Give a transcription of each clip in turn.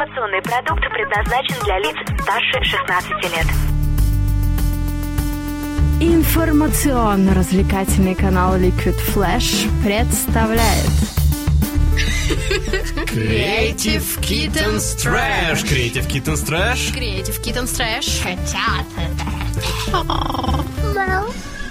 Информационный продукт предназначен для лиц старше 16 лет. Информационно-развлекательный канал Liquid Flash представляет Creative Kittens Trash. Creative Kittens Trash. Creative Kittens Trash.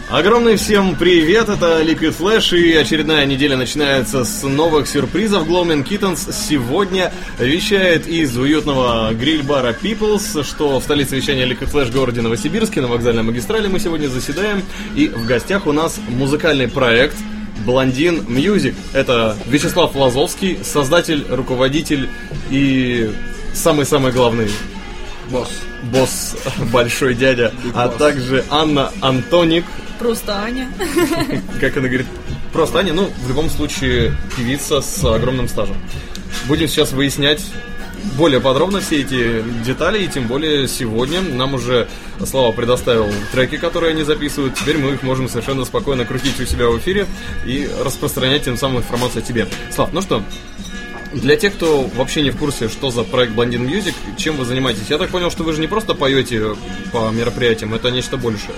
Огромный всем привет, это Liquid Flash и очередная неделя начинается с новых сюрпризов. Glowman Kittens сегодня вещает из уютного гриль-бара Peoples, что в столице вещания Liquid Flash городе Новосибирске, на вокзальной магистрали мы сегодня заседаем. И в гостях у нас музыкальный проект Bland'1n Music. Это Вячеслав Лазовский, создатель, руководитель и самый-самый главный Босс. босс, большой дядя, а также Анна Антоник, Просто Аня. как она говорит, просто Аня, ну, в любом случае, певица с огромным стажем. Будем сейчас выяснять более подробно все эти детали, и тем более сегодня нам уже Слава предоставил треки, которые они записывают. Теперь мы их можем совершенно спокойно крутить у себя в эфире и распространять тем самым информацию о тебе. Слав, ну что, для тех, кто вообще не в курсе, что за проект Blondin Music, чем вы занимаетесь, я так понял, что вы же не просто поете по мероприятиям, это нечто большее.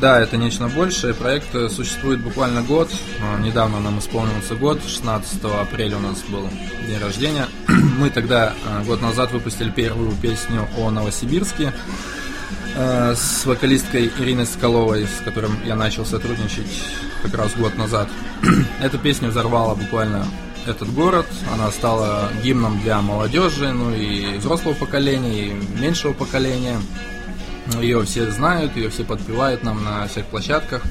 Да, это нечто большее. Проект э, существует буквально год. А, Недавно нам исполнился год. 16 апреля у нас был день рождения. Мы тогда э, год назад выпустили первую песню о Новосибирске э, с вокалисткой Ириной Соколовой, с которым я начал сотрудничать как раз год назад. Эта песня взорвала буквально этот город. Она стала гимном для молодежи, ну и взрослого поколения, и меньшего поколения. Ее все знают, ее все подпевают нам на всех площадках.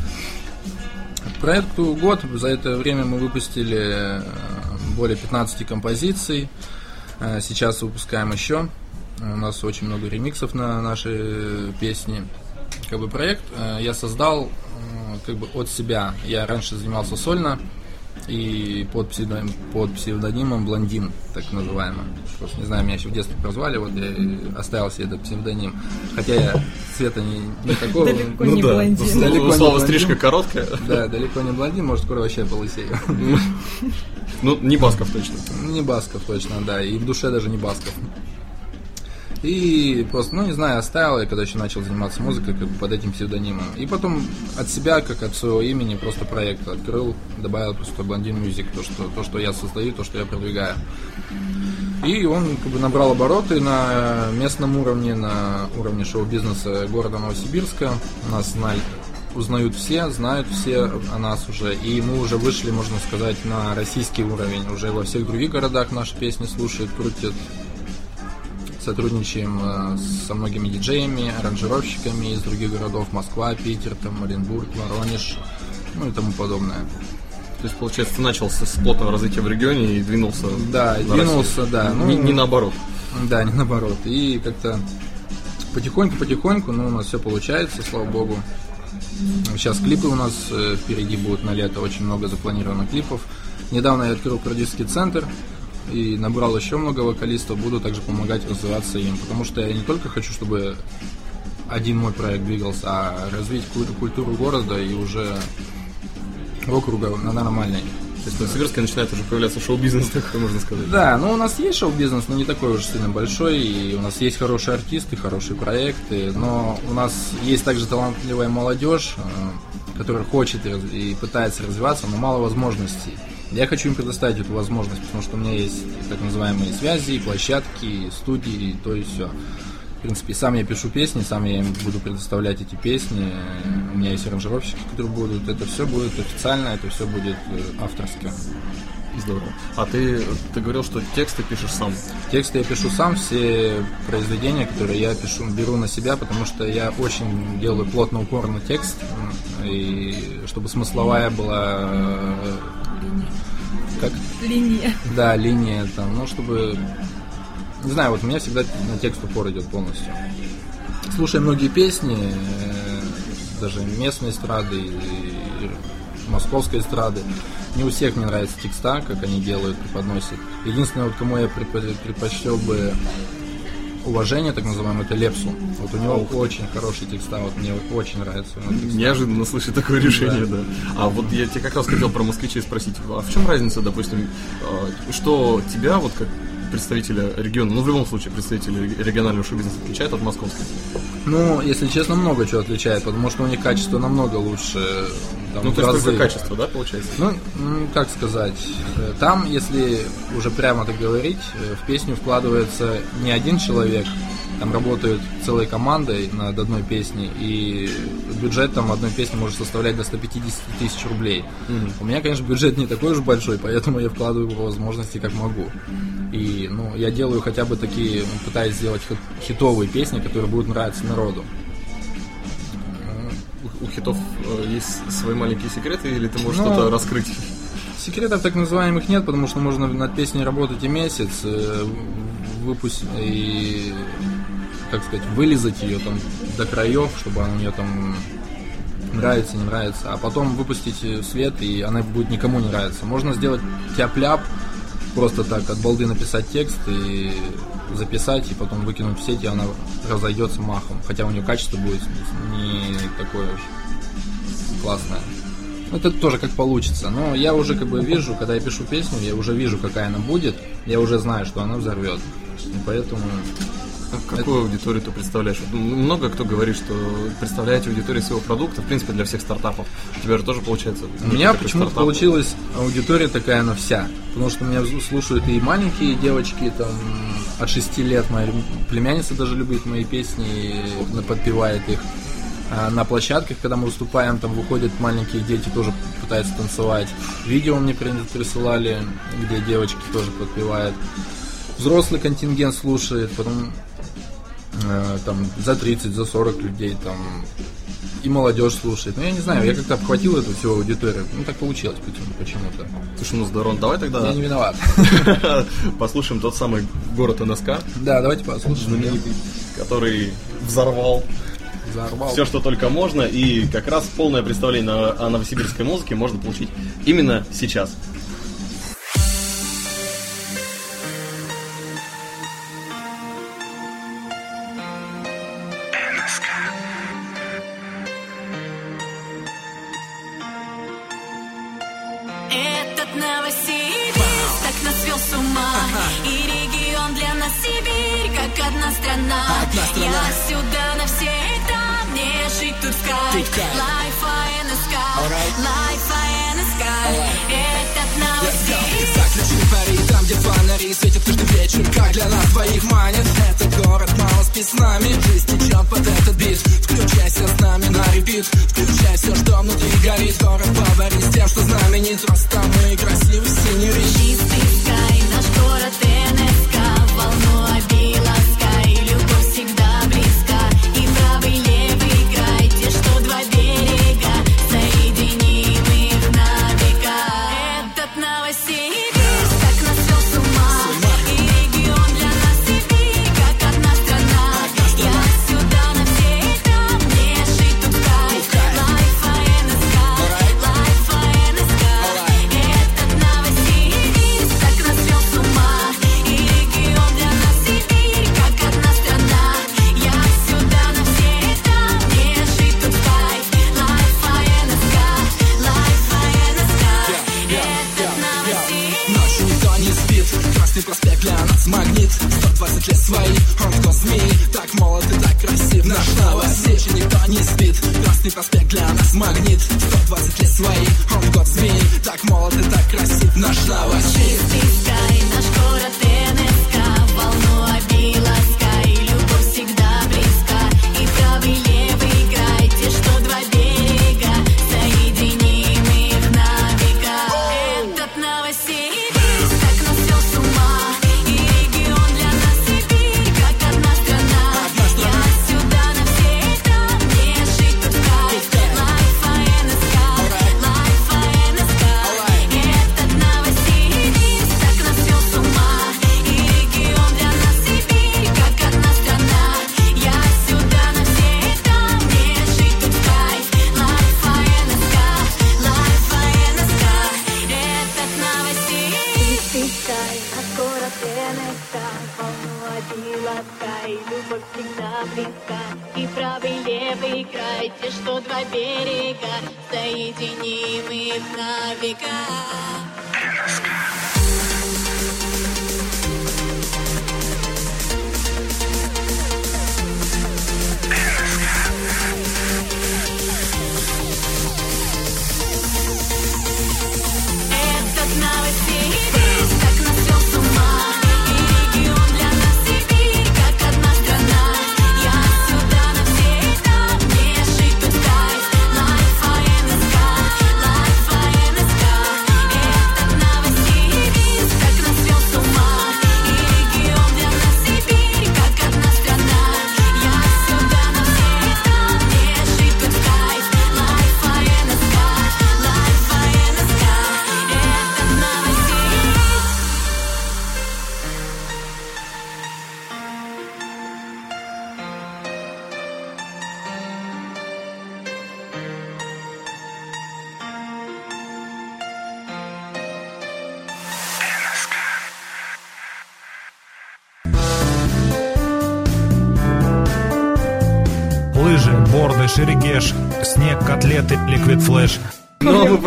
Проекту год, за это время мы выпустили э, более 15 композиций. Э, Сейчас выпускаем еще. У нас очень много ремиксов на наши песни. Как бы проект э, я создал как бы от себя. Я раньше занимался сольно и под, псевдонимом, под псевдонимом Блондин, так называемый. Просто не знаю, меня еще в детстве прозвали, вот я оставил себе этот псевдоним. Хотя я цвета не, не такого. Далеко не блондин. Ну, Далеко не Славы блондин. стрижка короткая. Да, далеко не блондин, может, скоро вообще полысею. Ну, не Басков точно. Не Басков точно, да, и в душе даже не Басков. И просто, ну не знаю, оставил я, когда еще начал заниматься музыкой, как бы под этим псевдонимом. И потом от себя, как от своего имени, просто проект открыл, добавил просто Блондин Music, то что, то, что я создаю, то, что я продвигаю. И он как бы набрал обороты на местном уровне, на уровне шоу-бизнеса города Новосибирска. Нас знали, узнают все, знают все о нас уже. И мы уже вышли, можно сказать, на российский уровень. Уже во всех других городах наши песни слушают, крутят. Сотрудничаем э, со многими диджеями, аранжировщиками из других городов. Москва, Питер, там, Оренбург, Воронеж, ну и тому подобное. То есть, получается, ты начал с плотного развития в регионе и двинулся Да, на двинулся, Россию. да. Не, ну, не наоборот. Да, не наоборот. И как-то потихоньку-потихоньку, ну, у нас все получается, слава богу. Сейчас клипы у нас э, впереди будут на лето, очень много запланировано клипов. Недавно я открыл продюсерский центр и набрал еще много вокалистов, буду также помогать развиваться им, потому что я не только хочу, чтобы один мой проект двигался, а развить куль- культуру города и уже округа на нормальной. То есть в Новосибирске начинает уже появляться шоу-бизнес, такой можно сказать. Да, ну у нас есть шоу-бизнес, но не такой уж сильно большой, и у нас есть хорошие артисты, хорошие проекты, но у нас есть также талантливая молодежь, э, которая хочет и пытается развиваться, но мало возможностей. Я хочу им предоставить эту возможность, потому что у меня есть так называемые связи, площадки, студии, и то и все. В принципе, сам я пишу песни, сам я им буду предоставлять эти песни. У меня есть аранжировщики, которые будут. Это все будет официально, это все будет э, авторское. Здорово. А ты, ты говорил, что тексты пишешь сам. Тексты я пишу сам, все произведения, которые я пишу, беру на себя, потому что я очень делаю плотный упор на текст, и чтобы смысловая была э, Линия. да, линия там, ну чтобы не знаю, вот у меня всегда на текст упор идет полностью. Слушая многие песни, э, даже местной эстрады и московской эстрады, не у всех мне нравятся текста, как они делают, преподносят. Единственное, вот кому я предпо- предпочел бы уважение, так называемое, это Лепсу. Вот у него очень хорошие текста, вот мне очень текста. Неожиданно слышать такое решение, да. А вот я тебе как раз хотел про москвичей спросить, а в чем разница, допустим, э, что тебя, вот как представителя региона, ну в любом случае представители регионального шоу-бизнеса отличает от московского? Ну, если честно, много чего отличает, потому что у них качество намного лучше. Там, ну, в то есть разы. только качество, да, получается? Ну, м, как сказать, э, там, если уже прямо так говорить, э, в песню вкладывается не один человек, там работают целой командой над одной песней, и бюджет там одной песни может составлять до 150 тысяч рублей. У меня, конечно, бюджет не такой уж большой, поэтому я вкладываю по возможности как могу. И, ну, я делаю хотя бы такие, ну, пытаюсь сделать хит- хитовые песни, которые будут нравиться народу. У, хитов э, есть свои маленькие секреты, или ты можешь Ну, что-то раскрыть? Секретов так называемых нет, потому что можно над песней работать и месяц, э, выпустить и, как сказать, вылезать ее там до краев, чтобы она мне там нравится, не нравится, а потом выпустить в свет, и она будет никому не нравиться. Можно сделать тяп-ляп, просто так от балды написать текст и записать, и потом выкинуть в сеть, и она разойдется махом. Хотя у нее качество будет не такое уж классное. Ну, Это тоже как получится. Но я уже как бы вижу, когда я пишу песню, я уже вижу, какая она будет. Я уже знаю, что она взорвет. И поэтому Какую аудиторию ты представляешь? Много кто говорит, что представляете аудиторию своего продукта, в принципе, для всех стартапов. У тебя же тоже получается. У меня почему-то стартап. получилась аудитория такая, она вся. Потому что меня слушают и маленькие девочки, там, от 6 лет. Моя племянница даже любит мои песни и подпевает их. А на площадках, когда мы выступаем, там выходят маленькие дети, тоже пытаются танцевать. Видео мне при- присылали, где девочки тоже подпевают. Взрослый контингент слушает, потом э, там за 30, за 40 людей там и молодежь слушает. Ну, я не знаю, я как-то обхватил эту всю аудиторию. Ну, так получилось почему- почему-то. Слушай, ну здорово. Давай тогда Я не виноват. послушаем тот самый город НСК, Да, давайте послушаем. который взорвал Взорвал. все, что только можно, и как раз полное представление о новосибирской музыке можно получить именно сейчас. Двоих манит Этот город мало с нами. Жизнь течет под этот бит. Включайся с нами на repeat. Включай все, что внутри горит. Город говорит с тем, что знаменит. Просто мы красивый синерит Чистый sky, наш город НСК. Волну Оби ласкай, любовь всегда близка. И правый, левый край, те, что два берега. Соединим их на века Этот Новосибирск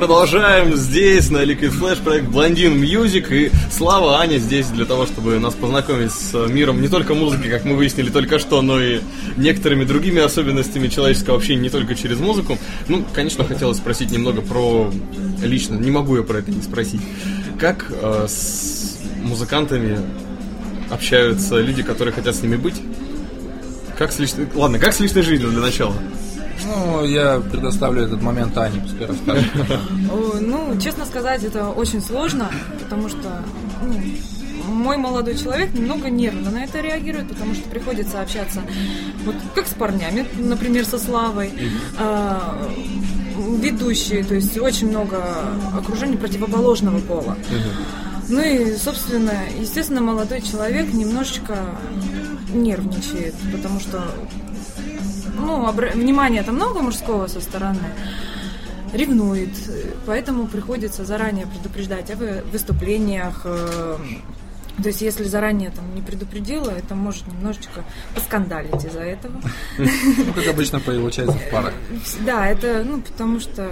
продолжаем здесь, на Liquid Flash, проект Блондин Music, и Слава Аня здесь для того, чтобы нас познакомить с миром не только музыки, как мы выяснили только что, но и некоторыми другими особенностями человеческого общения, не только через музыку. Ну, конечно, хотелось спросить немного про лично, не могу я про это не спросить. Как э, с музыкантами общаются люди, которые хотят с ними быть? Как с личной... Ладно, как с личной жизнью для начала? Ну, я предоставлю этот момент Ане, пускай расскажет. Ну, честно сказать, это очень сложно, потому что ну, мой молодой человек немного нервно на это реагирует, потому что приходится общаться вот как с парнями, например, со Славой, а, ведущие, то есть очень много окружений противоположного пола. Ну и, собственно, естественно, молодой человек немножечко нервничает, потому что ну, обра- внимания-то много мужского со стороны, ревнует, поэтому приходится заранее предупреждать о вы- выступлениях. э, То есть, если заранее там не предупредила, это может немножечко поскандалить из-за этого. Ну, как обычно получается в парах. Да, это, ну, потому что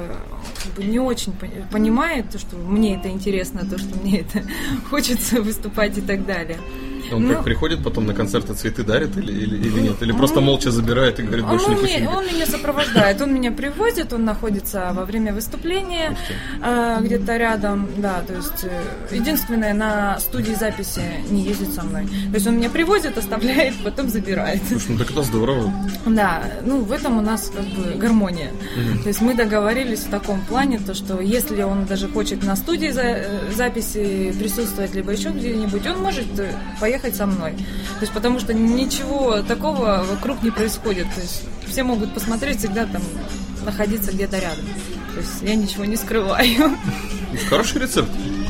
как бы не очень пон- понимает то, что мне это интересно, то, что мне это хочется выступать и так далее. Он Ну, как приходит потом на концерты цветы дарит или, или, или нет? Или просто молча забирает и говорит, больше он, не меня, пущу. он меня сопровождает, он меня привозит, он находится во время выступления э, где-то рядом, да, то есть э, единственное на студии записи не ездит со мной. То есть он меня привозит, оставляет, потом забирает. Слушай, ну так это здорово. Да, ну в этом у нас как бы гармония. То есть мы договорились в таком плане, то что если он даже хочет на студии за- э, записи присутствовать, либо еще где-нибудь, он может э, поехать со мной. То есть потому что ничего такого вокруг не происходит. То есть все могут посмотреть, всегда там находиться где-то рядом. То есть я ничего не скрываю. Хороший рецепт,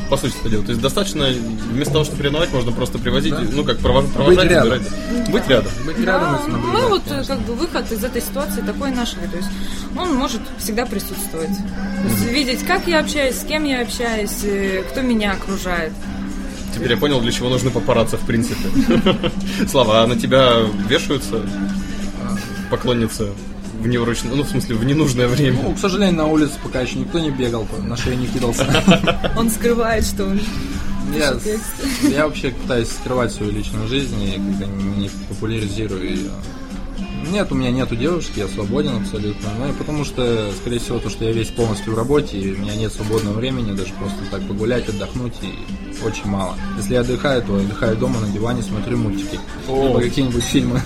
по сути дело. То есть достаточно, вместо того, чтобы ревновать, можно просто привозить, ну как провож- провожать, рядом. забирать. Быть рядом. Быть рядом Да, и мы наблюдать, вот э, конечно. как бы выход из этой ситуации такой нашли. То есть он может всегда присутствовать. То есть видеть, как я общаюсь, с кем я общаюсь, э, кто меня окружает. Теперь я понял, для чего нужны папарацци, в принципе. Слава, а на тебя вешаются поклонницы в неурочное, ну, в смысле, в ненужное время? Ну, к сожалению, на улице пока еще никто не бегал, на шею не кидался. Он скрывает, что он Я, я вообще пытаюсь скрывать свою личную жизнь и как-то не популяризирую ее. Нет, у меня нету девушки, я свободен абсолютно. Ну и потому что, скорее всего, то, что я весь полностью в работе, и у меня нет свободного времени, даже просто так погулять, отдохнуть, и очень мало. Если я отдыхаю, то отдыхаю дома на диване, смотрю мультики, либо какие-нибудь фильмы.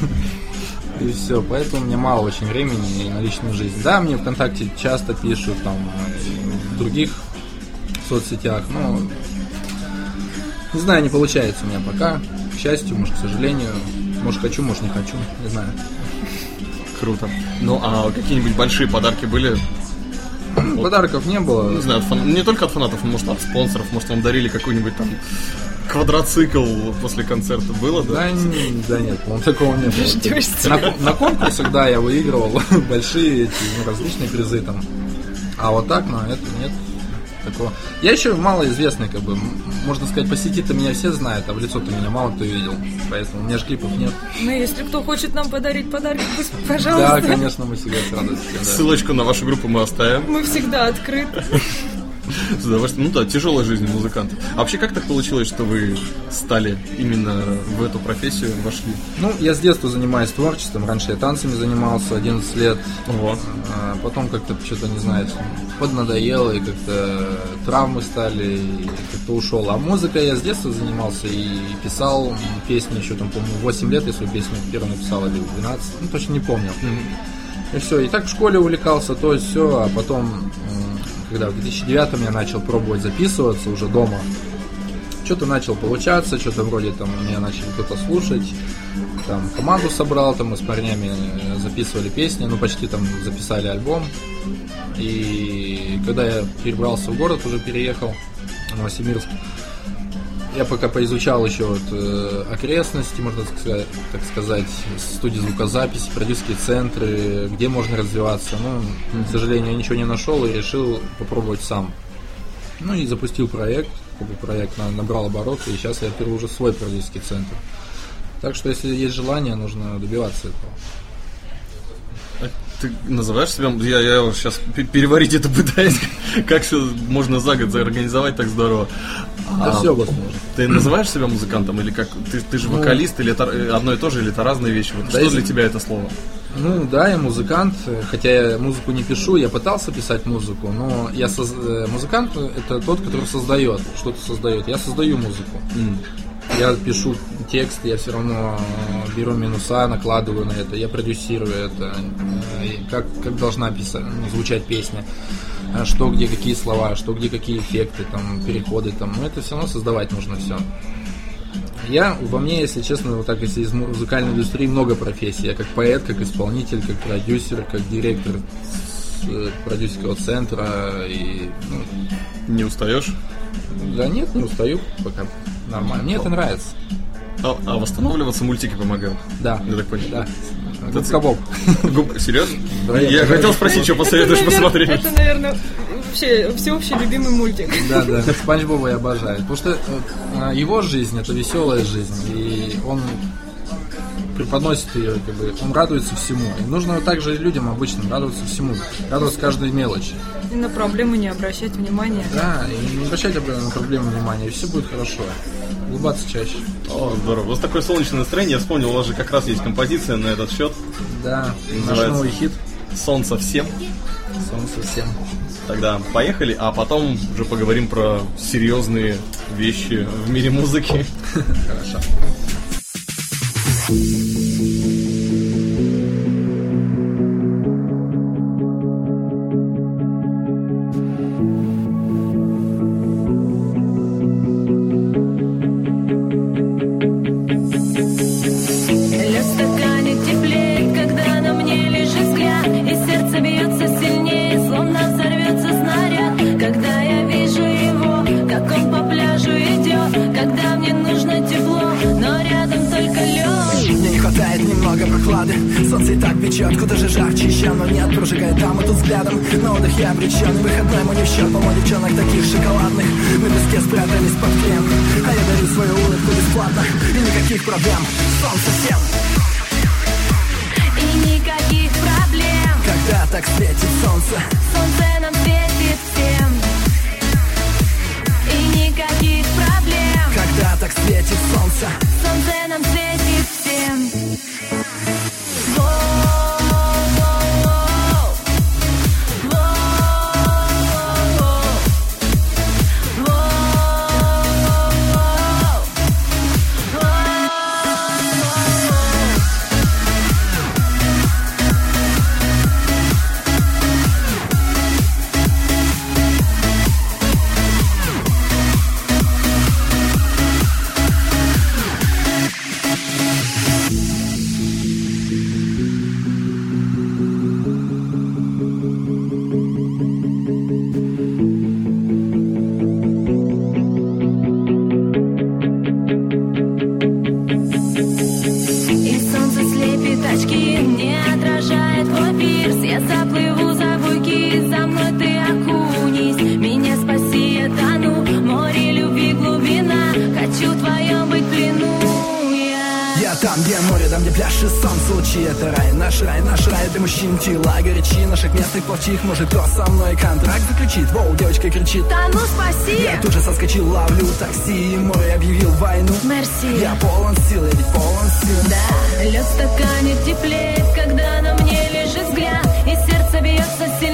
И все, поэтому мне мало очень времени на личную жизнь. Да, мне ВКонтакте часто пишут, там, в других соцсетях, но не знаю, не получается у меня пока. К счастью, может, к сожалению. Может, хочу, может, не хочу. Не знаю. Круто. Ну, а какие-нибудь большие подарки были? Ну, Подарков не было. Не знаю, фан- не только от фанатов, может, от спонсоров, может, вам дарили какой-нибудь там квадроцикл после концерта. Было, да? Да, не- да нет, по-моему, такого не было. На, на конкурсах, да, я выигрывал большие эти, ну, различные призы там. А вот так, на это нет такого. Я еще малоизвестный, как бы, можно сказать, по сети-то меня все знают, а в лицо-то меня мало кто видел. Поэтому у меня же клипов нет. Ну, если кто хочет нам подарить подарки, пусть, Да, пожалуйста. конечно, мы всегда с радостью. да. Ссылочку на вашу группу мы оставим. Мы всегда открыты. С удовольствием. Ну да, тяжелая жизнь музыкантов. А вообще, как так получилось, что вы стали именно в эту профессию, вошли? Ну, я с детства занимаюсь творчеством. Раньше я танцами занимался 11 лет. Ого. А потом как-то что-то, не знаю, поднадоело, и как-то травмы стали, и как-то ушел. А музыка я с детства занимался и писал песни еще там, по-моему, 8 лет свою песню первую написал, или 12, ну точно не помню. И все, и так в школе увлекался, то есть все, а потом, когда в 2009 я начал пробовать записываться уже дома, что-то начал получаться, что-то вроде там меня начали кто-то слушать, там команду собрал, там мы с парнями э, записывали песни, ну почти там записали альбом. И когда я перебрался в город, уже переехал в Новосибирск, я пока поизучал еще вот, э, окрестности, можно сказать, так сказать, студии звукозаписи, продюсерские центры, где можно развиваться. Но, к сожалению, я ничего не нашел и решил попробовать сам. Ну и запустил проект, проект на- набрал обороты, и сейчас я беру уже свой продюсерский центр. Так что, если есть желание, нужно добиваться этого. Ты называешь себя... Я, я сейчас переварить это пытаюсь, как все можно за год организовать так здорово. Да А, все год можно. Ты называешь себя музыкантом или как? Ты, ты же вокалист или это одно и то же, или это разные вещи? Вот Да, что если- для тебя это слово? Ну да, я музыкант, хотя я музыку не пишу, я пытался писать музыку, но я соз- э, музыкант это тот, который создает, что-то создает. Я создаю музыку. Я пишу текст, я все равно э, беру минуса, накладываю на это, я продюсирую это, э, как, как должна писать, звучать песня, э, что где какие слова, что где какие эффекты, там, переходы, там, ну это все равно создавать нужно все. Я, во мне, если честно, вот так, если из музыкальной индустрии много профессий. Я как поэт, как исполнитель, как продюсер, как директор продюсерского центра и ну, Не устаешь? да нет, не устаю пока нормально. Мне это нравится. А, а восстанавливаться мультики помогают? Да. Я так понял. Да. Губка Боб. Серьезно? Да, я я- хотел спросить, что посоветуешь посмотреть. это, наверное, вообще всеобщий любимый мультик. Да, да. Спанч Боба я обожаю. Потому что э, его жизнь это веселая жизнь. И он преподносит ее, как бы, он радуется всему. И нужно вот так же и людям обычным радоваться всему. Радоваться каждой мелочи. И на проблемы не обращать внимания. Да, и не обращайте на проблемы внимания, и все будет хорошо. Улыбаться чаще. О, здорово. Вас такое солнечное настроение. Я вспомнил, у вас же как раз есть композиция на этот счет. Да, наш новый хит. Солнце всем. Солнце всем. Тогда поехали, а потом уже поговорим про серьезные вещи в мире музыки. Хорошо. Лед в спрятались под крем А я дарю свою улыбку бесплатно. И никаких проблем, солнце всем И никаких проблем. Когда так светит солнце? Солнце нам светит всем. И никаких проблем. Когда так светит солнце? Солнце нам светит всем пляж и солнце лучи Это рай, наш рай, наш рай для мужчин Тела горячи, наших мест и плохих Может, кто со мной контракт заключит? Воу, девочка кричит. Да ну спаси! Я тут же соскочил, ловлю такси И море объявил войну. Мерси. Я полон сил, я ведь полон сил. Да, лед в стакане теплеет, когда на мне лежит взгляд И сердце бьется сильнее,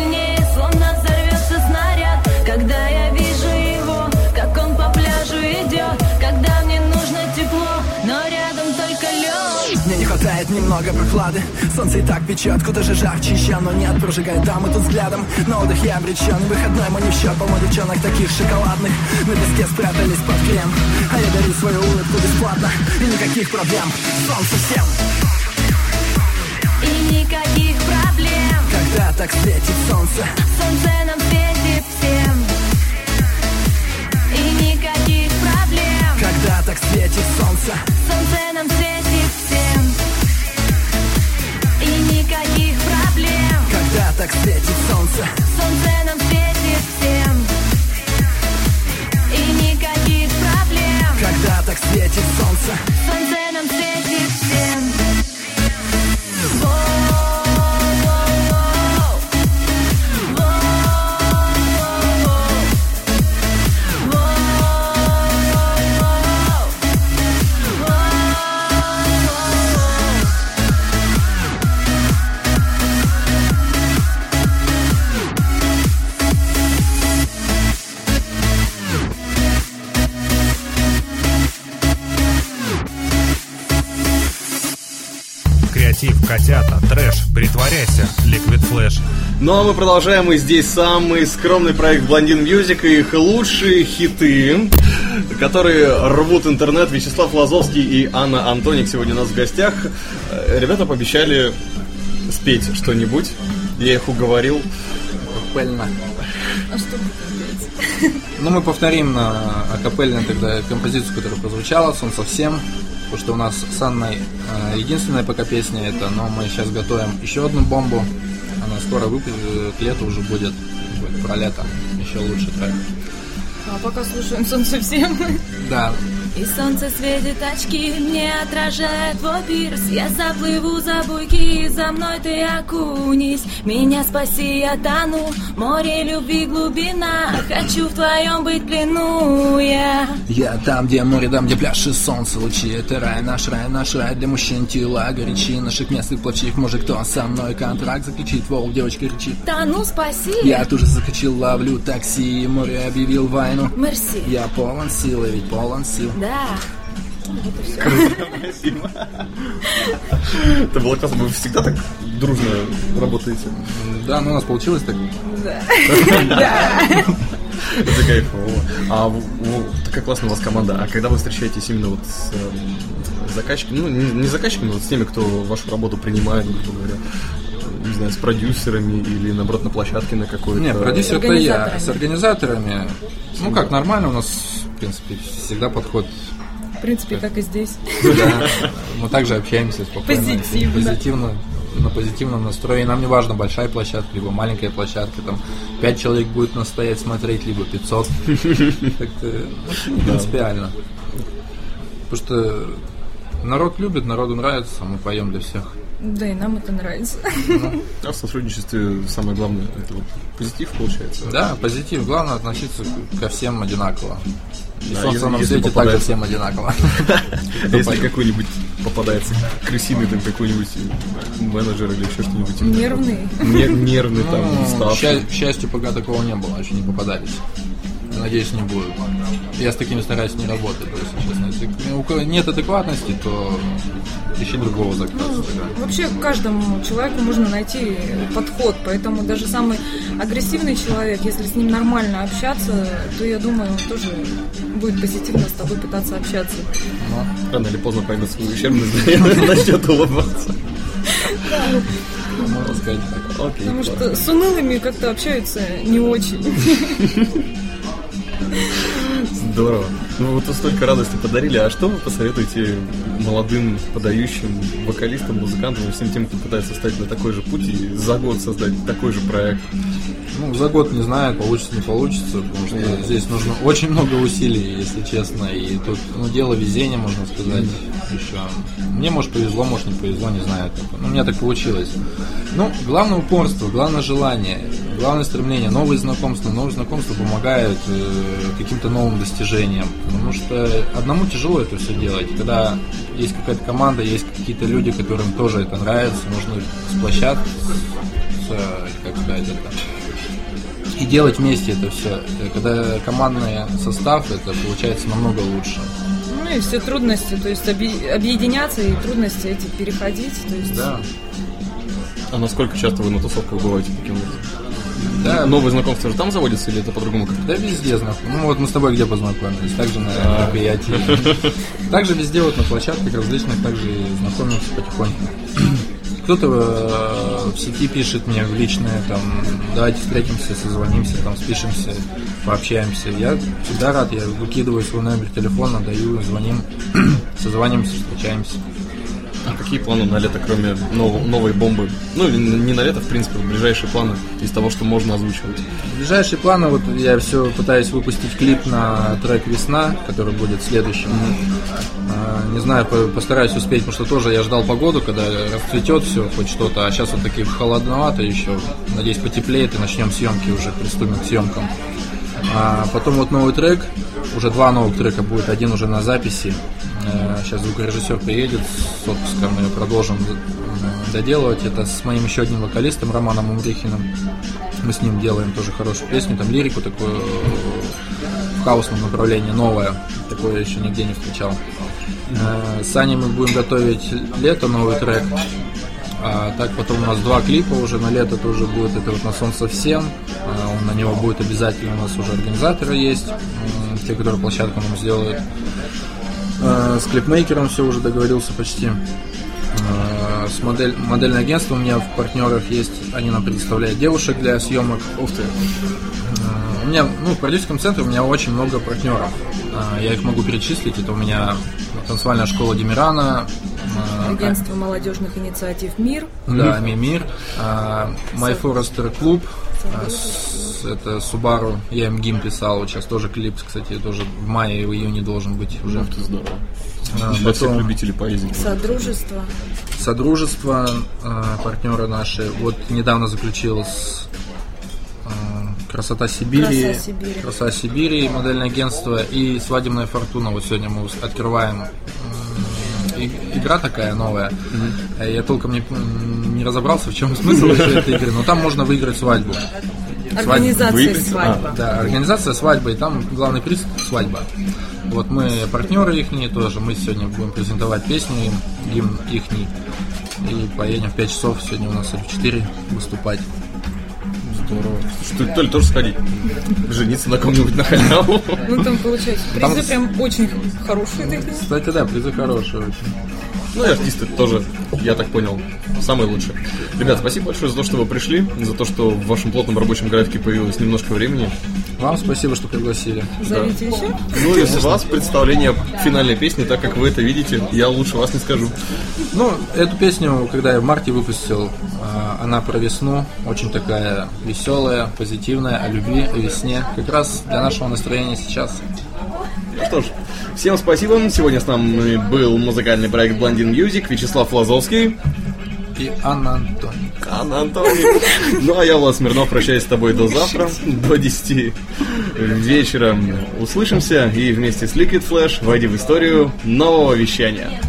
хватает немного прохлады. Солнце и так печет, куда же жарче еще Но нет, прожигает там и тут взглядом. На отдых я обречен, выходной мой не в счет Полно девчонок таких шоколадных. На песке спрятались под крем А я дарю свою улыбку бесплатно. И никаких проблем, солнце всем. И никаких проблем. Когда так светит солнце? Солнце нам светит всем. И никаких проблем. Когда так светит солнце? Солнце нам светит проблем. Когда так светит солнце? Солнце нам светит всем. И никаких проблем. Когда так светит солнце? Солнце позитив, котята, трэш, притворяйся, Liquid Flash. Ну а мы продолжаем, и здесь самый скромный проект Bland'1n Music и их лучшие хиты, которые рвут интернет. Вячеслав Лазовский и Анна Антоник сегодня у нас в гостях. Э, Ребята пообещали спеть что-нибудь. Я их уговорил. Акапельно. А что? Ну, мы повторим на акапельно тогда композицию, которая прозвучала, «Сон совсем», потому что у нас с Анной э, единственная пока песня это, но мы сейчас готовим еще одну бомбу. Она скоро выпустит, к лету уже будет, будет про лето, еще лучше трек. А пока слушаем солнце всем. Да, И солнце светит очки, мне отражает твой пирс. Я заплыву за буйки, за мной ты окунись. Меня спаси, я тону, море любви глубина. Хочу в твоем быть плену я. Я там, где море, там, где пляж и солнце лучи. Это рай, наш рай, наш рай для мужчин. Тела горячи, наших мест и плочих Может, кто со мной контракт заключит? Волк, девочка кричит Тону, спаси, Я тут же закачил, ловлю такси. Море объявил войну. Мерси. Я полон силы, ведь полон сил Да, Это было классно, вы всегда так дружно работаете. Да, ну у нас получилось так. Это кайфово. А такая классная у вас команда. А когда вы встречаетесь именно вот с эм, заказчиками, ну, не, заказчиками, вот с теми, кто вашу работу принимает, грубо говоря, не знаю, с продюсерами или, наоборот, на площадке на какой-то... Не, продюсер это я. С организаторами, ну как, нормально у нас, в принципе, всегда подход. В принципе, как и здесь. Да. Мы также общаемся спокойно. Позитивно. Позитивно. На позитивном настрое. И нам не важно, большая площадка, либо маленькая площадка. Там 5 человек будет нас стоять смотреть, либо 500. Как-то ну, не принципиально. Потому что народ любит, народу нравится, мы поем для всех. Да, и нам это нравится. А в сотрудничестве самое главное это вот позитив получается. Да, позитив. Главное относиться ко всем одинаково. И Да, солнце если- если также всем одинаково. Если какой-нибудь попадается крысиный там какой-нибудь менеджер или еще что-нибудь. Нервный. Не- нервный там Ну, став. к сча- к счастью, пока такого не было, еще не попадались. Надеюсь, не будет. Я с такими стараюсь не работать, если честно. Если нет адекватности, то ищи другого заказа. тогда. Вообще каждому человеку можно найти подход, поэтому даже самый агрессивный человек, если с ним нормально общаться, то я думаю, он тоже будет позитивно с тобой пытаться общаться. Рано или поздно поймет свою ущербность и начнет улыбаться. Можно сказать так. Окей, Потому что с унылыми как-то общаются не очень. Здорово. Ну вот вы столько радости подарили. А что вы посоветуете молодым подающим вокалистам, музыкантам и всем тем, кто пытается стать на такой же путь и за год создать такой же проект? Ну, за год не знаю, получится, не получится, потому что здесь нужно очень много усилий, если честно. И тут, ну, дело везения, можно сказать, еще. Мне, может, повезло, может, не повезло, не знаю. Как. Ну, у меня так получилось. Ну, главное упорство, главное желание, главное стремление. Новые знакомства, новые знакомства помогают э, каким-то новым достижениям. Потому что одному тяжело это все делать. Когда есть какая-то команда, есть какие-то люди, которым тоже это нравится, нужно сплощать, с, э, как сказать, это, и делать вместе это все. Когда командный состав, это получается намного лучше. Ну и все трудности, то есть объ- объединяться и трудности эти переходить. То есть Да. А насколько часто вы на тусовках бываете таким образом? Да, Новые знакомства же там заводятся или это по-другому как-то? Да везде знакомы. Ну вот мы с тобой где познакомились? Также на мероприятии. Также везде вот на площадках различных также и знакомимся потихоньку. Кто-то э, в сети пишет мне в личное, там, давайте встретимся, созвонимся, там, спишемся, пообщаемся. Я всегда рад, я выкидываю свой номер телефона, даю, звоним, созваниваемся, встречаемся. А какие планы на лето, кроме нов- новой бомбы? Ну, не на лето, в принципе, ближайшие планы из того, что можно озвучивать. Ближайшие планы, вот я все пытаюсь выпустить клип на трек «Весна», который будет следующим. А, Не знаю, по- постараюсь успеть, потому что тоже я ждал погоду, когда расцветет все, хоть что-то, а сейчас вот такие холодновато еще. Надеюсь, потеплеет и начнем съемки уже, приступим к съемкам. А потом вот новый трек, уже два новых трека будет, один уже на записи. Э, Сейчас звукорежиссер приедет с отпуска, мы продолжим э, доделывать. Это с моим еще одним вокалистом Романом Умрихиным. Мы с ним делаем тоже хорошую песню, там лирику такую в хаосном направлении, новое. Такое еще нигде не встречал. Э, С Аней мы будем готовить лето, новый трек. А так потом у нас два клипа уже на лето тоже будет. Это вот на солнце всем. Он на него будет обязательно. У нас уже организаторы есть, те, которые площадку нам сделают. А, С клипмейкером все уже договорился почти. А, С модель, модельное агентство у меня в партнерах есть. Они нам предоставляют девушек для съемок. Ух ты. У меня, ну, в продюсерском центре у меня очень много партнеров. Я их могу перечислить. Это у меня танцевальная школа Демирана, Агентство молодежных инициатив «Мир». да, Мимир, My Forester Club, это Subaru, я им гимн писал, вот сейчас тоже клип, кстати, тоже в мае и в июне должен быть уже. Здорово. А, Для всех потом любителей поездить. Содружество. Содружество, а, партнеры наши, вот недавно заключил с а, Красота Сибири, Краса Сибири. Краса Сибири, модельное агентство и Свадебная Фортуна. Вот сегодня мы открываем и- игра такая новая. Э, Я толком не, не разобрался, в чем смысл этой игры, но там можно выиграть свадьбу. Организация выиграть? свадьба. Да, организация свадьбы, и там главный приз свадьба. Вот мы партнеры их тоже, мы сегодня будем презентовать песню им, гимн ихний. И поедем в 5 часов, сегодня у нас в 4 выступать. Здорово. Что, то ли тоже сходить? Жениться на ком-нибудь на халяву? Ну, там, получается, Там призы с- прям очень хорошие такие. Кстати, да, призы хорошие очень. Ну и артисты тоже, я так понял, самые лучшие. Ребят, спасибо большое за то, что вы пришли, за то, что в вашем плотном рабочем графике появилось немножко времени. Вам спасибо, что пригласили. Зовите еще. Ну и с вас представление финальной песни, так как вы это видите, я лучше вас не скажу. Ну, эту песню, когда я в марте выпустил, а, она про весну, очень такая веселая, позитивная, о любви, о весне. Как раз для нашего настроения сейчас. Ну что ж, всем спасибо. Сегодня с нами был музыкальный проект Blending Music, Вячеслав Лазовский. И Анна Антон. Анна Антоний. Ну а я, Влад Смирнов, прощаюсь с тобой до завтра, до 10 вечера. Услышимся и вместе с Liquid Flash войди в историю нового вещания.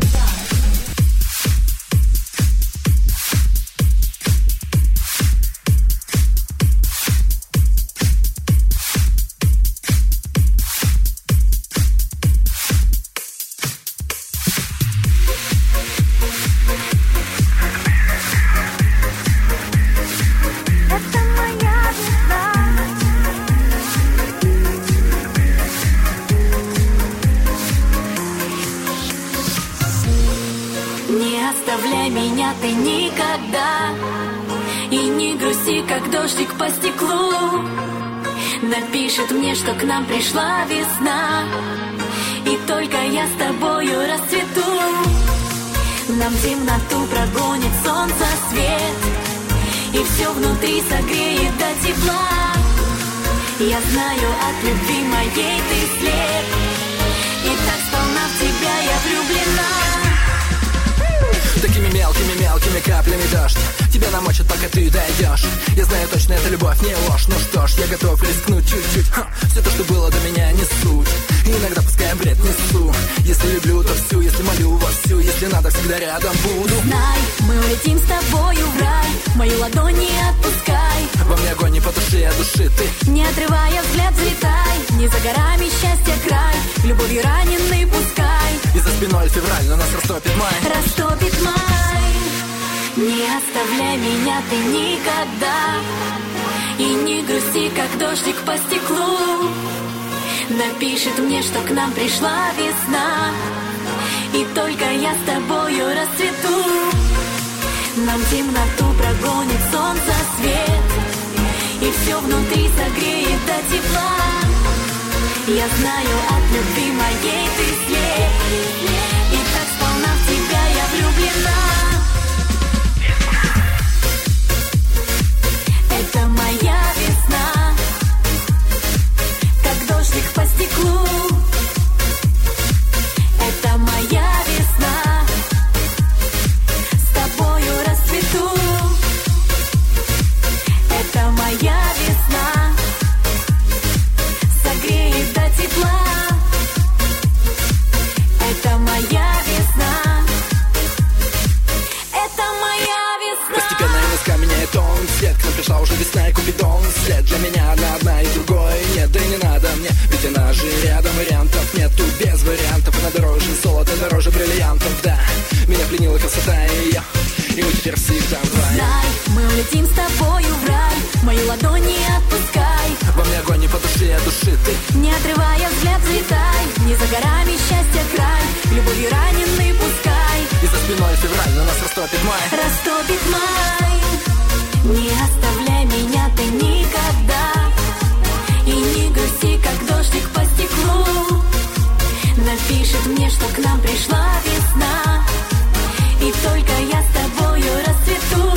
Каплями дождь. Тебя намочат, пока ты дойдешь Я знаю точно, это любовь, не ложь. Ну что ж, я готов рискнуть чуть-чуть. Все то, что было до меня, не суть. И Иногда пускай бред несу. Если люблю, то всю, если молю вовсю Если надо, всегда рядом буду. Знай, мы улетим с тобою в рай. Мою ладонь не отпускай. Во мне огонь не потуши, а души ты. Не отрывая взгляд, взлетай. Не за горами счастья край. Любовью раненый пускай. И за спиной февраль, но нас растопит май. Растопит май Не оставляй меня ты никогда. И не грусти, как дождик по стеклу. Напишет мне, что к нам пришла весна. И только я с тобою расцвету. Нам темноту прогонит солнце свет. И все внутри согреет до тепла. Я знаю, от любви моей ты след растопит май. Растопит май. Не оставляй меня ты никогда. И не грусти, как дождик по стеклу. Напишет мне, что к нам пришла весна. И только я с тобою расцвету.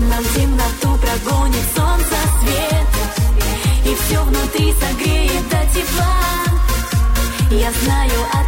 Нам темноту прогонит солнце свет. И все внутри согреет до тепла. Я знаю, от